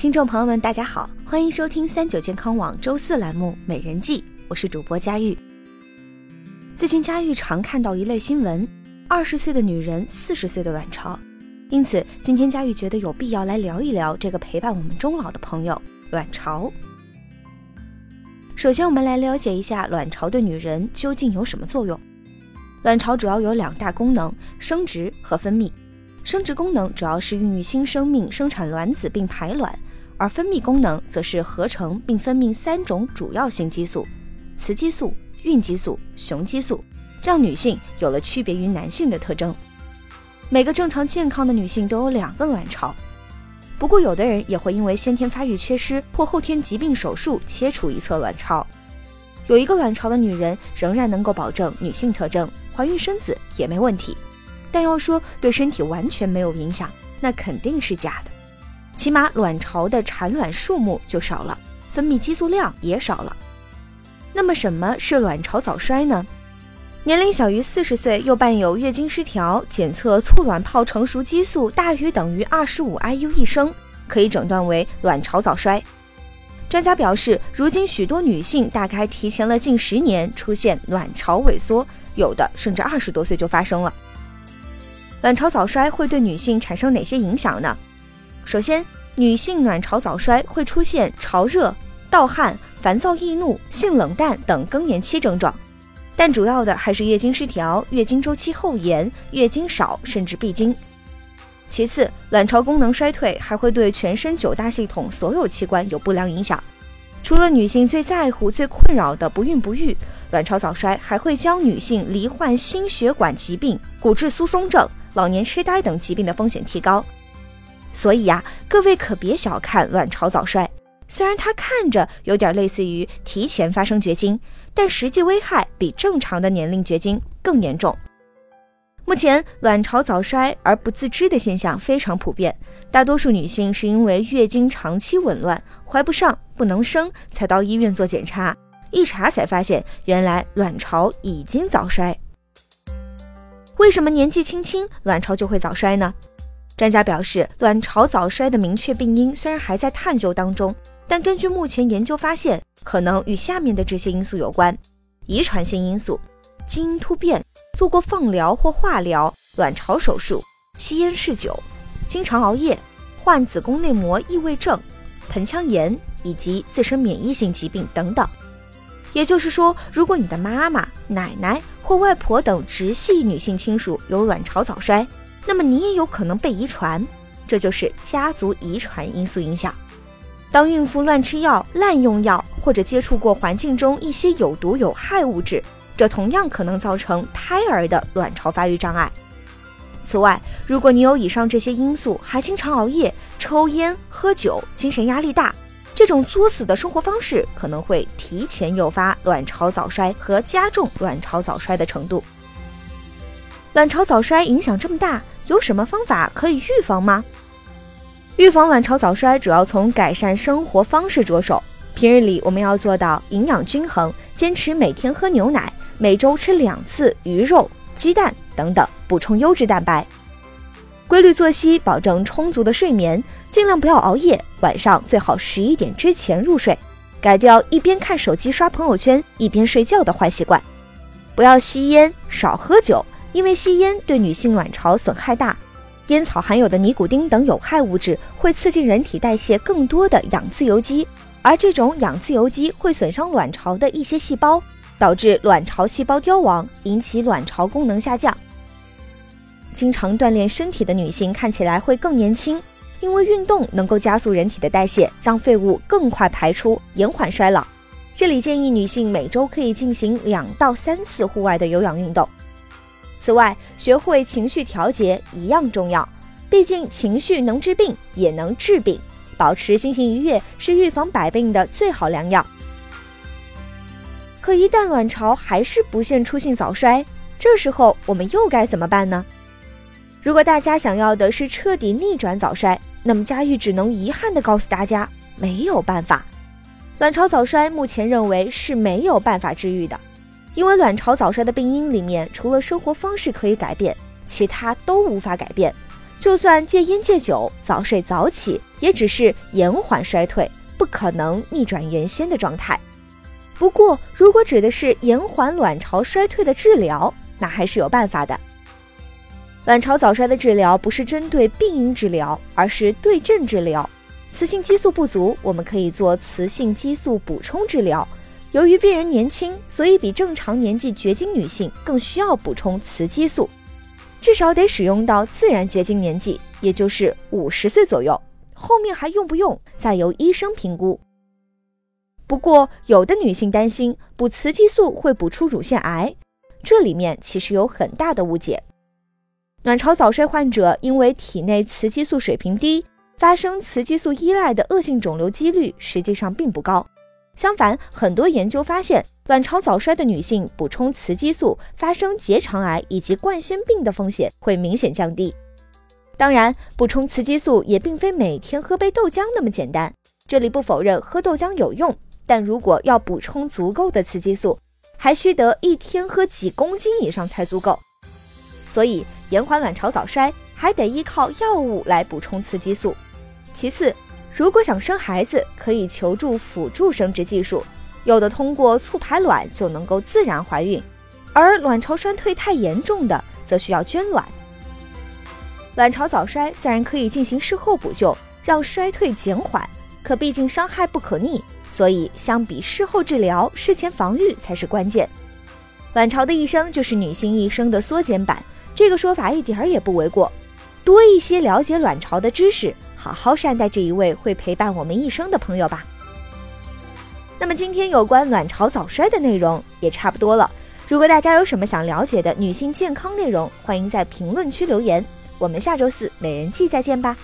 听众朋友们，大家好，欢迎收听三九健康网周四栏目《美人计》，我是主播佳玉。最近佳玉常看到一类新闻：二十岁的女人，四十岁的卵巢。因此，今天佳玉觉得有必要来聊一聊这个陪伴我们终老的朋友——卵巢。首先，我们来了解一下卵巢对女人究竟有什么作用。卵巢主要有两大功能：生殖和分泌。生殖功能主要是孕育新生命、生产卵子并排卵。而分泌功能则是合成并分泌三种主要性激素：雌激素、孕激素、雄激素，让女性有了区别于男性的特征。每个正常健康的女性都有两个卵巢，不过有的人也会因为先天发育缺失或后天疾病手术切除一侧卵巢。有一个卵巢的女人仍然能够保证女性特征，怀孕生子也没问题。但要说对身体完全没有影响，那肯定是假的。起码卵巢的产卵数目就少了，分泌激素量也少了。那么什么是卵巢早衰呢？年龄小于四十岁又伴有月经失调，检测促卵泡成熟激素大于等于二十五 IU 一升，可以诊断为卵巢早衰。专家表示，如今许多女性大概提前了近十年出现卵巢萎缩，有的甚至二十多岁就发生了。卵巢早衰会对女性产生哪些影响呢？首先，女性卵巢早衰会出现潮热、盗汗、烦躁易怒、性冷淡等更年期症状，但主要的还是月经失调、月经周期后延、月经少甚至闭经。其次，卵巢功能衰退还会对全身九大系统所有器官有不良影响。除了女性最在乎、最困扰的不孕不育，卵巢早衰还会将女性罹患心血管疾病、骨质疏松症、老年痴呆等疾病的风险提高。所以呀，各位可别小看卵巢早衰。虽然它看着有点类似于提前发生绝经，但实际危害比正常的年龄绝经更严重。目前，卵巢早衰而不自知的现象非常普遍。大多数女性是因为月经长期紊乱，怀不上、不能生，才到医院做检查。一查才发现，原来卵巢已经早衰。为什么年纪轻轻卵巢就会早衰呢？专家表示，卵巢早衰的明确病因虽然还在探究当中，但根据目前研究发现，可能与下面的这些因素有关：遗传性因素、基因突变、做过放疗或化疗、卵巢手术、吸烟嗜酒、经常熬夜、患子宫内膜异位症、盆腔炎以及自身免疫性疾病等等。也就是说，如果你的妈妈、奶奶或外婆等直系女性亲属有卵巢早衰，那么你也有可能被遗传，这就是家族遗传因素影响。当孕妇乱吃药、滥用药，或者接触过环境中一些有毒有害物质，这同样可能造成胎儿的卵巢发育障碍。此外，如果你有以上这些因素，还经常熬夜、抽烟、喝酒、精神压力大，这种作死的生活方式可能会提前诱发卵巢早衰和加重卵巢早衰的程度。卵巢早衰影响这么大，有什么方法可以预防吗？预防卵巢早衰主要从改善生活方式着手。平日里我们要做到营养均衡，坚持每天喝牛奶，每周吃两次鱼肉、鸡蛋等等，补充优质蛋白。规律作息，保证充足的睡眠，尽量不要熬夜，晚上最好十一点之前入睡。改掉一边看手机刷朋友圈一边睡觉的坏习惯。不要吸烟，少喝酒。因为吸烟对女性卵巢损害大，烟草含有的尼古丁等有害物质会刺激人体代谢更多的氧自由基，而这种氧自由基会损伤卵巢的一些细胞，导致卵巢细胞凋亡，引起卵巢功能下降。经常锻炼身体的女性看起来会更年轻，因为运动能够加速人体的代谢，让废物更快排出，延缓衰老。这里建议女性每周可以进行两到三次户外的有氧运动。此外，学会情绪调节一样重要，毕竟情绪能治病，也能治病。保持心情愉悦是预防百病的最好良药。可一旦卵巢还是不限出性早衰，这时候我们又该怎么办呢？如果大家想要的是彻底逆转早衰，那么佳玉只能遗憾地告诉大家，没有办法。卵巢早衰目前认为是没有办法治愈的。因为卵巢早衰的病因里面，除了生活方式可以改变，其他都无法改变。就算戒烟戒酒、早睡早起，也只是延缓衰退，不可能逆转原先的状态。不过，如果指的是延缓卵巢衰退的治疗，那还是有办法的。卵巢早衰的治疗不是针对病因治疗，而是对症治疗。雌性激素不足，我们可以做雌性激素补充治疗。由于病人年轻，所以比正常年纪绝经女性更需要补充雌激素，至少得使用到自然绝经年纪，也就是五十岁左右。后面还用不用，再由医生评估。不过，有的女性担心补雌激素会补出乳腺癌，这里面其实有很大的误解。卵巢早衰患者因为体内雌激素水平低，发生雌激素依赖的恶性肿瘤几率实际上并不高。相反，很多研究发现，卵巢早衰的女性补充雌激素，发生结肠癌以及冠心病的风险会明显降低。当然，补充雌激素也并非每天喝杯豆浆那么简单。这里不否认喝豆浆有用，但如果要补充足够的雌激素，还需得一天喝几公斤以上才足够。所以。延缓卵巢早衰还得依靠药物来补充雌激素。其次，如果想生孩子，可以求助辅助生殖技术，有的通过促排卵就能够自然怀孕，而卵巢衰退太严重的则需要捐卵。卵巢早衰虽然可以进行事后补救，让衰退减缓，可毕竟伤害不可逆，所以相比事后治疗，事前防御才是关键。卵巢的一生就是女性一生的缩减版。这个说法一点儿也不为过，多一些了解卵巢的知识，好好善待这一位会陪伴我们一生的朋友吧。那么今天有关卵巢早衰的内容也差不多了。如果大家有什么想了解的女性健康内容，欢迎在评论区留言。我们下周四美人计再见吧。